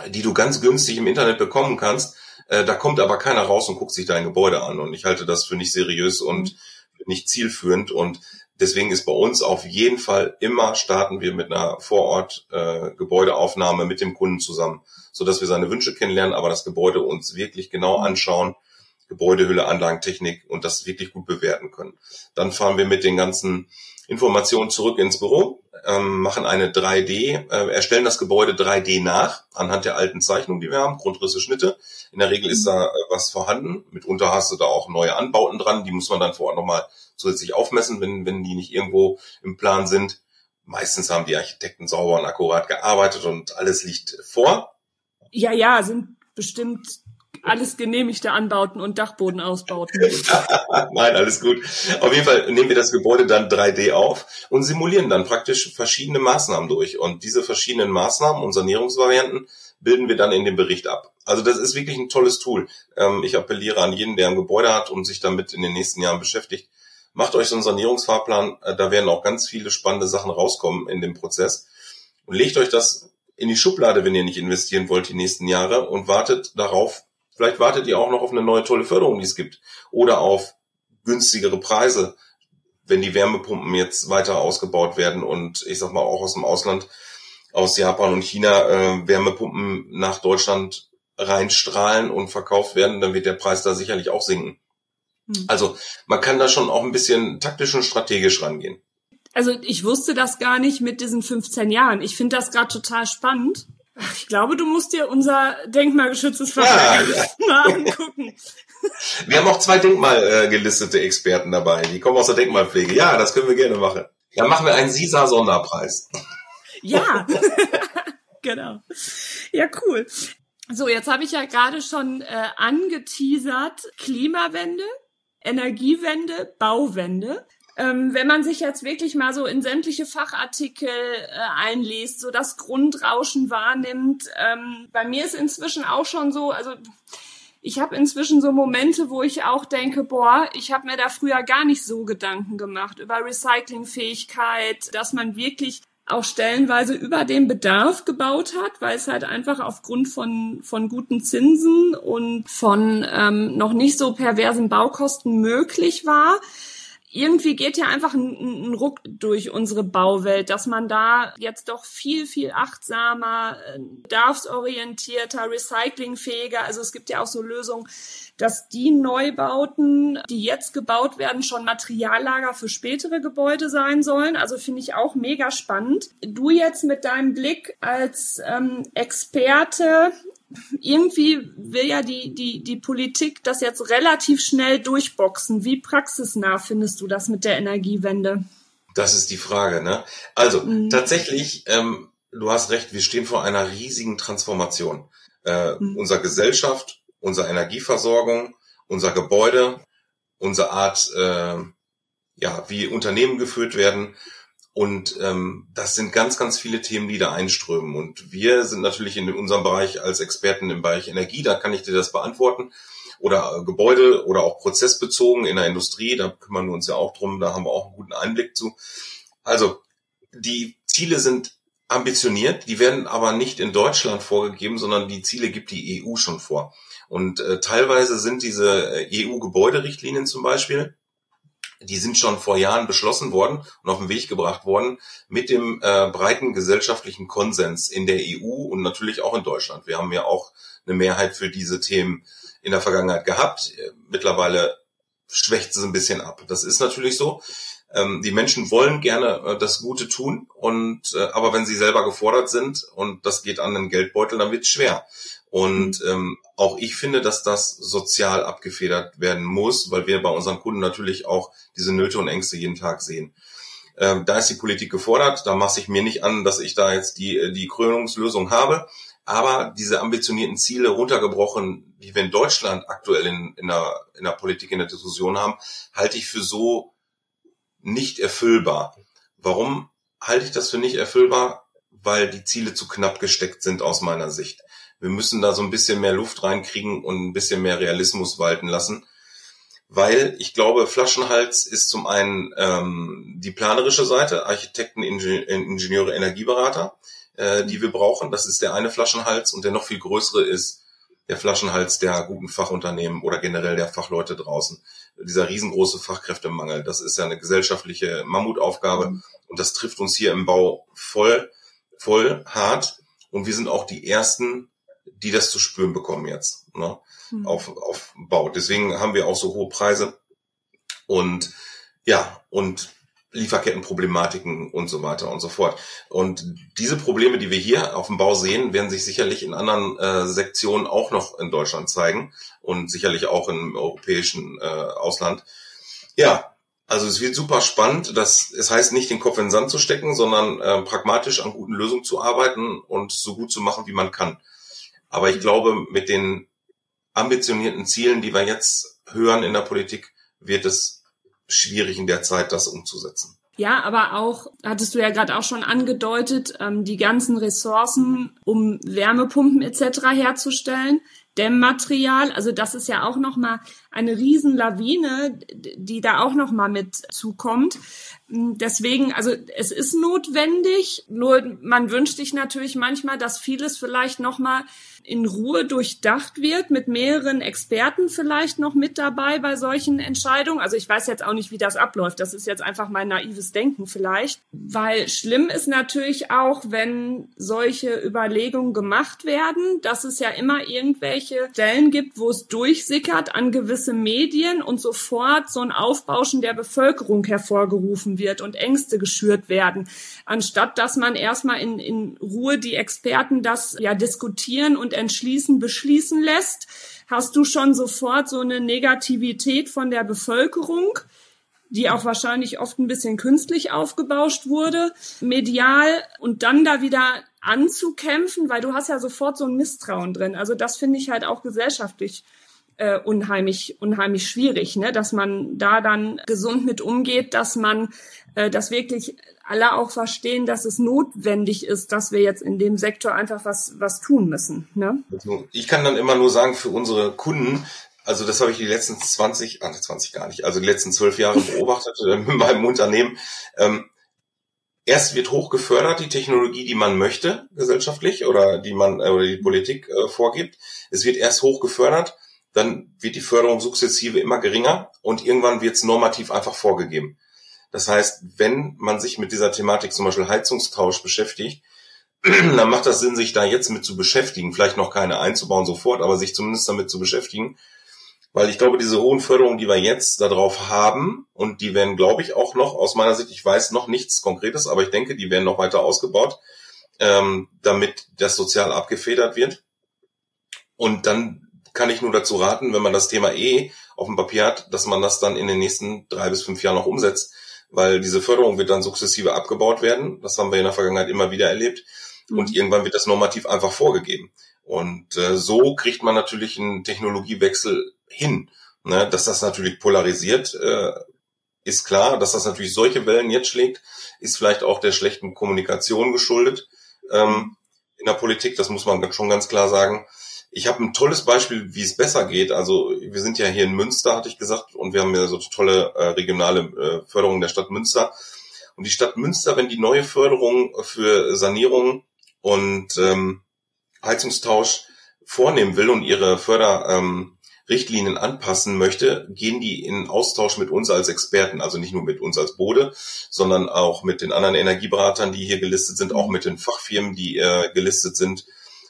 die du ganz günstig im Internet bekommen kannst äh, da kommt aber keiner raus und guckt sich dein Gebäude an. Und ich halte das für nicht seriös und nicht zielführend. Und deswegen ist bei uns auf jeden Fall immer starten wir mit einer Vorort äh, mit dem Kunden zusammen, so dass wir seine Wünsche kennenlernen, aber das Gebäude uns wirklich genau anschauen, Gebäudehülle, Anlagentechnik und das wirklich gut bewerten können. Dann fahren wir mit den ganzen Informationen zurück ins Büro, ähm, machen eine 3D, äh, erstellen das Gebäude 3D nach anhand der alten Zeichnungen, die wir haben, Grundrisse, Schnitte. In der Regel ist da äh, was vorhanden. Mitunter hast du da auch neue Anbauten dran, die muss man dann vor Ort nochmal zusätzlich aufmessen, wenn, wenn die nicht irgendwo im Plan sind. Meistens haben die Architekten sauber und akkurat gearbeitet und alles liegt vor. Ja, ja, sind bestimmt alles genehmigte Anbauten und Dachbodenausbauten. Nein, alles gut. Auf jeden Fall nehmen wir das Gebäude dann 3D auf und simulieren dann praktisch verschiedene Maßnahmen durch. Und diese verschiedenen Maßnahmen und Sanierungsvarianten bilden wir dann in dem Bericht ab. Also das ist wirklich ein tolles Tool. Ähm, ich appelliere an jeden, der ein Gebäude hat und sich damit in den nächsten Jahren beschäftigt. Macht euch so einen Sanierungsfahrplan. Äh, da werden auch ganz viele spannende Sachen rauskommen in dem Prozess. Und legt euch das in die Schublade, wenn ihr nicht investieren wollt die nächsten Jahre und wartet darauf, Vielleicht wartet ihr auch noch auf eine neue tolle Förderung, die es gibt. Oder auf günstigere Preise, wenn die Wärmepumpen jetzt weiter ausgebaut werden und ich sag mal auch aus dem Ausland, aus Japan und China äh, Wärmepumpen nach Deutschland reinstrahlen und verkauft werden, dann wird der Preis da sicherlich auch sinken. Hm. Also man kann da schon auch ein bisschen taktisch und strategisch rangehen. Also ich wusste das gar nicht mit diesen 15 Jahren. Ich finde das gerade total spannend. Ich glaube, du musst dir unser denkmalgeschütztes Verhalten ja, mal angucken. Wir haben auch zwei denkmalgelistete Experten dabei. Die kommen aus der Denkmalpflege. Ja, das können wir gerne machen. Dann machen wir einen SISA-Sonderpreis. Ja, genau. Ja, cool. So, jetzt habe ich ja gerade schon äh, angeteasert Klimawende, Energiewende, Bauwende. Ähm, wenn man sich jetzt wirklich mal so in sämtliche Fachartikel äh, einliest, so das Grundrauschen wahrnimmt, ähm, bei mir ist inzwischen auch schon so, also ich habe inzwischen so Momente, wo ich auch denke, boah, ich habe mir da früher gar nicht so Gedanken gemacht über Recyclingfähigkeit, dass man wirklich auch stellenweise über den Bedarf gebaut hat, weil es halt einfach aufgrund von, von guten Zinsen und von ähm, noch nicht so perversen Baukosten möglich war irgendwie geht ja einfach ein, ein, Ruck durch unsere Bauwelt, dass man da jetzt doch viel, viel achtsamer, äh, bedarfsorientierter, recyclingfähiger, also es gibt ja auch so Lösungen, dass die Neubauten, die jetzt gebaut werden, schon Materiallager für spätere Gebäude sein sollen. Also finde ich auch mega spannend. Du jetzt mit deinem Blick als ähm, Experte irgendwie will ja die, die, die Politik das jetzt relativ schnell durchboxen. Wie praxisnah findest du das mit der Energiewende? Das ist die Frage, ne? Also mhm. tatsächlich, ähm, du hast recht, wir stehen vor einer riesigen Transformation. Äh, mhm. Unsere Gesellschaft, unsere Energieversorgung, unser Gebäude, unsere Art, äh, ja, wie Unternehmen geführt werden, und ähm, das sind ganz, ganz viele Themen, die da einströmen. Und wir sind natürlich in unserem Bereich als Experten im Bereich Energie, da kann ich dir das beantworten. Oder äh, Gebäude oder auch prozessbezogen in der Industrie, da kümmern wir uns ja auch drum, da haben wir auch einen guten Einblick zu. Also die Ziele sind ambitioniert, die werden aber nicht in Deutschland vorgegeben, sondern die Ziele gibt die EU schon vor. Und äh, teilweise sind diese äh, EU-Gebäuderichtlinien zum Beispiel, die sind schon vor Jahren beschlossen worden und auf den Weg gebracht worden mit dem äh, breiten gesellschaftlichen Konsens in der EU und natürlich auch in Deutschland. Wir haben ja auch eine Mehrheit für diese Themen in der Vergangenheit gehabt. Mittlerweile schwächt es ein bisschen ab. Das ist natürlich so. Ähm, die Menschen wollen gerne äh, das Gute tun und äh, aber wenn sie selber gefordert sind und das geht an den Geldbeutel, dann wird schwer. Und ähm, auch ich finde, dass das sozial abgefedert werden muss, weil wir bei unseren Kunden natürlich auch diese Nöte und Ängste jeden Tag sehen. Ähm, da ist die Politik gefordert. Da mache ich mir nicht an, dass ich da jetzt die, äh, die Krönungslösung habe. Aber diese ambitionierten Ziele runtergebrochen, die wir in Deutschland aktuell in, in, der, in der Politik, in der Diskussion haben, halte ich für so nicht erfüllbar. Warum halte ich das für nicht erfüllbar? Weil die Ziele zu knapp gesteckt sind aus meiner Sicht. Wir müssen da so ein bisschen mehr Luft reinkriegen und ein bisschen mehr Realismus walten lassen. Weil ich glaube, Flaschenhals ist zum einen ähm, die planerische Seite, Architekten, Ingenieure, Energieberater, äh, die wir brauchen. Das ist der eine Flaschenhals und der noch viel größere ist der Flaschenhals der guten Fachunternehmen oder generell der Fachleute draußen. Dieser riesengroße Fachkräftemangel, das ist ja eine gesellschaftliche Mammutaufgabe und das trifft uns hier im Bau voll, voll hart. Und wir sind auch die ersten die das zu spüren bekommen jetzt ne? Mhm. auf, auf Bau. Deswegen haben wir auch so hohe Preise und ja, und Lieferkettenproblematiken und so weiter und so fort. Und diese Probleme, die wir hier auf dem Bau sehen, werden sich sicherlich in anderen äh, Sektionen auch noch in Deutschland zeigen und sicherlich auch im europäischen äh, Ausland. Ja, also es wird super spannend. Das, es heißt nicht, den Kopf in den Sand zu stecken, sondern äh, pragmatisch an guten Lösungen zu arbeiten und so gut zu machen, wie man kann. Aber ich glaube, mit den ambitionierten Zielen, die wir jetzt hören in der Politik, wird es schwierig in der Zeit, das umzusetzen. Ja, aber auch, hattest du ja gerade auch schon angedeutet, ähm, die ganzen Ressourcen, um Wärmepumpen etc. herzustellen, Dämmmaterial, also das ist ja auch nochmal eine Riesenlawine, die da auch nochmal mit zukommt. Deswegen, also es ist notwendig, nur man wünscht sich natürlich manchmal, dass vieles vielleicht nochmal in Ruhe durchdacht wird, mit mehreren Experten vielleicht noch mit dabei bei solchen Entscheidungen. Also ich weiß jetzt auch nicht, wie das abläuft. Das ist jetzt einfach mein naives Denken vielleicht. Weil schlimm ist natürlich auch, wenn solche Überlegungen gemacht werden, dass es ja immer irgendwelche Stellen gibt, wo es durchsickert an gewisse Medien und sofort so ein Aufbauschen der Bevölkerung hervorgerufen wird und Ängste geschürt werden, anstatt dass man erstmal in, in Ruhe die Experten das ja diskutieren und entschließen, beschließen lässt, hast du schon sofort so eine Negativität von der Bevölkerung, die auch wahrscheinlich oft ein bisschen künstlich aufgebauscht wurde, medial und dann da wieder anzukämpfen, weil du hast ja sofort so ein Misstrauen drin. Also das finde ich halt auch gesellschaftlich äh, unheimlich, unheimlich schwierig, ne? dass man da dann gesund mit umgeht, dass man äh, das wirklich alle auch verstehen, dass es notwendig ist, dass wir jetzt in dem Sektor einfach was, was tun müssen. Ne? Also ich kann dann immer nur sagen, für unsere Kunden, also das habe ich die letzten 20, ah, 20 gar nicht, also die letzten zwölf Jahre beobachtet äh, in meinem Unternehmen. Ähm, erst wird hoch gefördert die Technologie, die man möchte gesellschaftlich oder die man äh, oder die Politik äh, vorgibt. Es wird erst hoch gefördert, dann wird die Förderung sukzessive immer geringer und irgendwann wird es normativ einfach vorgegeben. Das heißt, wenn man sich mit dieser Thematik zum Beispiel Heizungstausch beschäftigt, dann macht das Sinn, sich da jetzt mit zu beschäftigen, vielleicht noch keine einzubauen sofort, aber sich zumindest damit zu beschäftigen. Weil ich glaube, diese hohen Förderungen, die wir jetzt darauf haben, und die werden, glaube ich, auch noch, aus meiner Sicht, ich weiß noch nichts Konkretes, aber ich denke, die werden noch weiter ausgebaut, ähm, damit das sozial abgefedert wird. Und dann kann ich nur dazu raten, wenn man das Thema eh auf dem Papier hat, dass man das dann in den nächsten drei bis fünf Jahren noch umsetzt weil diese Förderung wird dann sukzessive abgebaut werden. Das haben wir in der Vergangenheit immer wieder erlebt. Mhm. Und irgendwann wird das normativ einfach vorgegeben. Und äh, so kriegt man natürlich einen Technologiewechsel hin. Ne? Dass das natürlich polarisiert, äh, ist klar. Dass das natürlich solche Wellen jetzt schlägt, ist vielleicht auch der schlechten Kommunikation geschuldet ähm, in der Politik. Das muss man schon ganz klar sagen. Ich habe ein tolles Beispiel, wie es besser geht. Also wir sind ja hier in Münster, hatte ich gesagt, und wir haben ja so tolle äh, regionale äh, Förderung der Stadt Münster. Und die Stadt Münster, wenn die neue Förderung für Sanierung und ähm, Heizungstausch vornehmen will und ihre Förderrichtlinien ähm, anpassen möchte, gehen die in Austausch mit uns als Experten, also nicht nur mit uns als Bode, sondern auch mit den anderen Energieberatern, die hier gelistet sind, auch mit den Fachfirmen, die äh, gelistet sind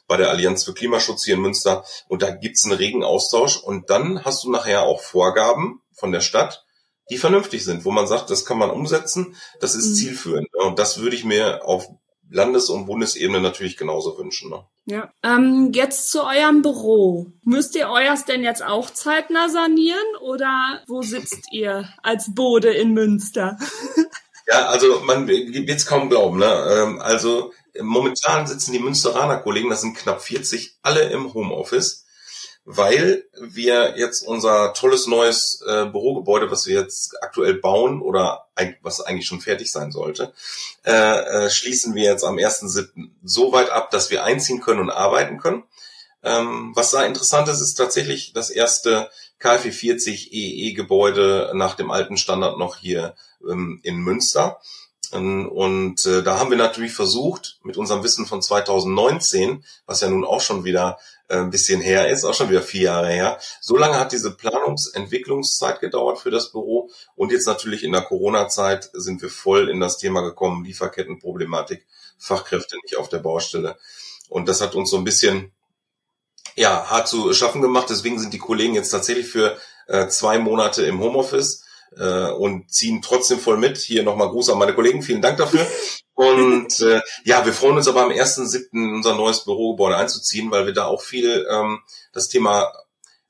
bei der Allianz für Klimaschutz hier in Münster. Und da gibt's einen regen Austausch. Und dann hast du nachher auch Vorgaben von der Stadt, die vernünftig sind, wo man sagt, das kann man umsetzen, das ist mhm. zielführend. Und das würde ich mir auf Landes- und Bundesebene natürlich genauso wünschen. Ne? Ja. Ähm, jetzt zu eurem Büro. Müsst ihr euers denn jetzt auch zeitnah sanieren oder wo sitzt ihr als Bode in Münster? ja, also man wird es kaum glauben. Ne? Ähm, also Momentan sitzen die Münsteraner Kollegen, das sind knapp 40, alle im Homeoffice, weil wir jetzt unser tolles neues äh, Bürogebäude, was wir jetzt aktuell bauen oder ein, was eigentlich schon fertig sein sollte, äh, äh, schließen wir jetzt am 1.7. so weit ab, dass wir einziehen können und arbeiten können. Ähm, was da interessant ist, ist tatsächlich das erste KfW 40 EE-Gebäude nach dem alten Standard noch hier ähm, in Münster. Ähm, und äh, da haben wir natürlich versucht, mit unserem Wissen von 2019, was ja nun auch schon wieder äh, ein bisschen her ist, auch schon wieder vier Jahre her, so lange hat diese Planungsentwicklungszeit gedauert für das Büro. Und jetzt natürlich in der Corona-Zeit sind wir voll in das Thema gekommen, Lieferkettenproblematik, Fachkräfte nicht auf der Baustelle. Und das hat uns so ein bisschen ja, hart zu schaffen gemacht. Deswegen sind die Kollegen jetzt tatsächlich für äh, zwei Monate im Homeoffice äh, und ziehen trotzdem voll mit. Hier nochmal Gruß an meine Kollegen, vielen Dank dafür. Und äh, ja, wir freuen uns aber am 1.7. in unser neues Bürogebäude einzuziehen, weil wir da auch viel ähm, das Thema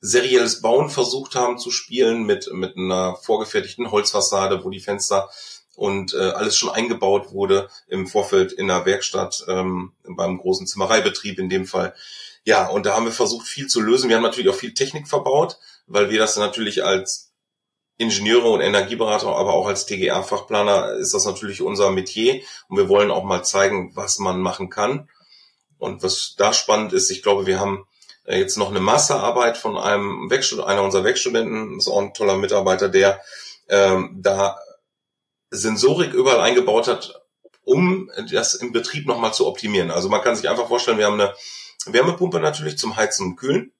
serielles Bauen versucht haben zu spielen mit, mit einer vorgefertigten Holzfassade, wo die Fenster und äh, alles schon eingebaut wurde im Vorfeld in der Werkstatt, ähm, beim großen Zimmereibetrieb in dem Fall. Ja, und da haben wir versucht, viel zu lösen. Wir haben natürlich auch viel Technik verbaut, weil wir das natürlich als Ingenieure und Energieberater, aber auch als TGA-Fachplaner ist das natürlich unser Metier und wir wollen auch mal zeigen, was man machen kann. Und was da spannend ist, ich glaube, wir haben äh, jetzt noch eine Masterarbeit von einem Werkstudenten, einer unserer Werkstudenten, ist auch ein toller Mitarbeiter, der ähm, da Sensorik überall eingebaut hat, um das im Betrieb nochmal zu optimieren. Also man kann sich einfach vorstellen, wir haben eine Wärmepumpe natürlich zum Heizen und Kühlen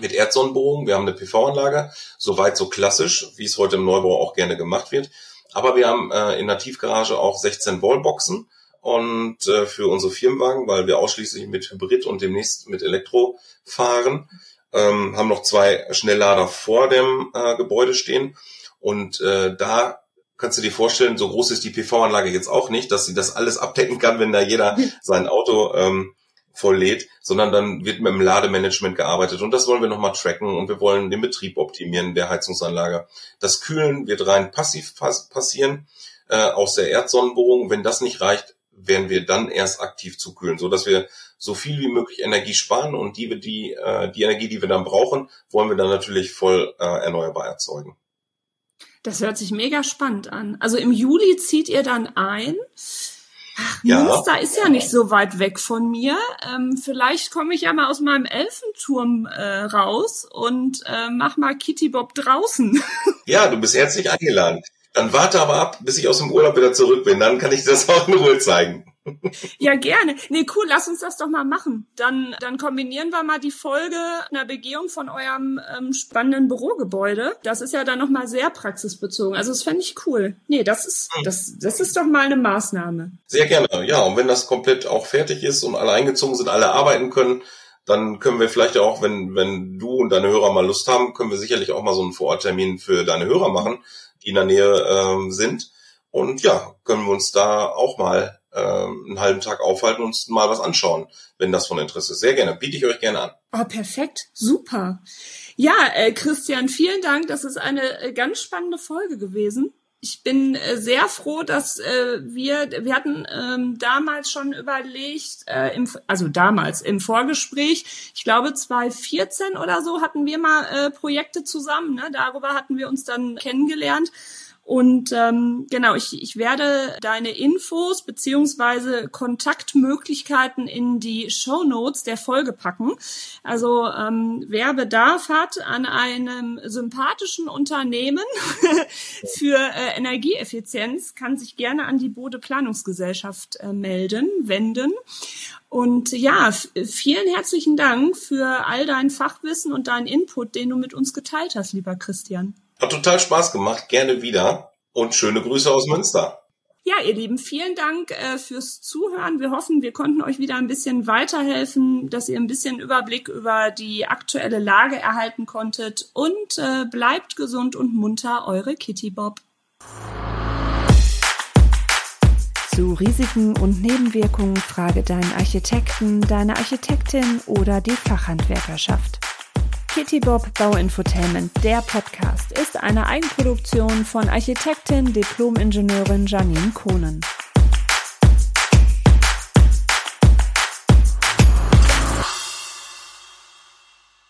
mit Erdsonnenbohrung. Wir haben eine PV-Anlage, soweit so klassisch, wie es heute im Neubau auch gerne gemacht wird. Aber wir haben äh, in der Tiefgarage auch 16 Wallboxen und äh, für unsere Firmenwagen, weil wir ausschließlich mit Hybrid und demnächst mit Elektro fahren, ähm, haben noch zwei Schnelllader vor dem äh, Gebäude stehen und äh, da kannst du dir vorstellen, so groß ist die PV-Anlage jetzt auch nicht, dass sie das alles abdecken kann, wenn da jeder sein Auto ähm, voll lädt, sondern dann wird mit dem Lademanagement gearbeitet und das wollen wir nochmal tracken und wir wollen den Betrieb optimieren der Heizungsanlage. Das Kühlen wird rein passiv passieren äh, aus der Erdsonnenbohrung. Wenn das nicht reicht, werden wir dann erst aktiv zu kühlen, so dass wir so viel wie möglich Energie sparen und die, die, äh, die Energie, die wir dann brauchen, wollen wir dann natürlich voll äh, erneuerbar erzeugen. Das hört sich mega spannend an. Also im Juli zieht ihr dann ein. Ach, Ja. Münster ist ja nicht so weit weg von mir. Ähm, vielleicht komme ich ja mal aus meinem Elfenturm äh, raus und äh, mach mal Kitty Bob draußen. Ja, du bist herzlich eingeladen. Dann warte aber ab, bis ich aus dem Urlaub wieder zurück bin. Dann kann ich dir das auch in Ruhe zeigen. Ja, gerne. Nee, cool, lass uns das doch mal machen. Dann, dann kombinieren wir mal die Folge einer Begehung von eurem ähm, spannenden Bürogebäude. Das ist ja dann nochmal sehr praxisbezogen. Also das fände ich cool. Nee, das ist, das, das ist doch mal eine Maßnahme. Sehr gerne. Ja, und wenn das komplett auch fertig ist und alle eingezogen sind, alle arbeiten können, dann können wir vielleicht auch, wenn, wenn du und deine Hörer mal Lust haben, können wir sicherlich auch mal so einen Vororttermin für deine Hörer machen, die in der Nähe ähm, sind. Und ja, können wir uns da auch mal ähm, einen halben Tag aufhalten und uns mal was anschauen, wenn das von Interesse ist. Sehr gerne, biete ich euch gerne an. Oh, perfekt. Super. Ja, äh, Christian, vielen Dank. Das ist eine äh, ganz spannende Folge gewesen. Ich bin äh, sehr froh, dass äh, wir, wir hatten ähm, damals schon überlegt, äh, im, also damals im Vorgespräch, ich glaube 2014 oder so hatten wir mal äh, Projekte zusammen. Ne? Darüber hatten wir uns dann kennengelernt. Und ähm, genau, ich, ich werde deine Infos beziehungsweise Kontaktmöglichkeiten in die Show Notes der Folge packen. Also ähm, wer Bedarf hat an einem sympathischen Unternehmen für äh, Energieeffizienz, kann sich gerne an die Bode Planungsgesellschaft äh, melden, wenden. Und ja, vielen herzlichen Dank für all dein Fachwissen und deinen Input, den du mit uns geteilt hast, lieber Christian. Hat total Spaß gemacht, gerne wieder und schöne Grüße aus Münster. Ja, ihr Lieben, vielen Dank äh, fürs Zuhören. Wir hoffen, wir konnten euch wieder ein bisschen weiterhelfen, dass ihr ein bisschen Überblick über die aktuelle Lage erhalten konntet und äh, bleibt gesund und munter, eure Kitty Bob. Zu Risiken und Nebenwirkungen frage deinen Architekten, deine Architektin oder die Fachhandwerkerschaft. Kitty Bob Bauinfotainment, der Podcast, ist eine Eigenproduktion von Architektin, Diplom-Ingenieurin Janine Kohnen.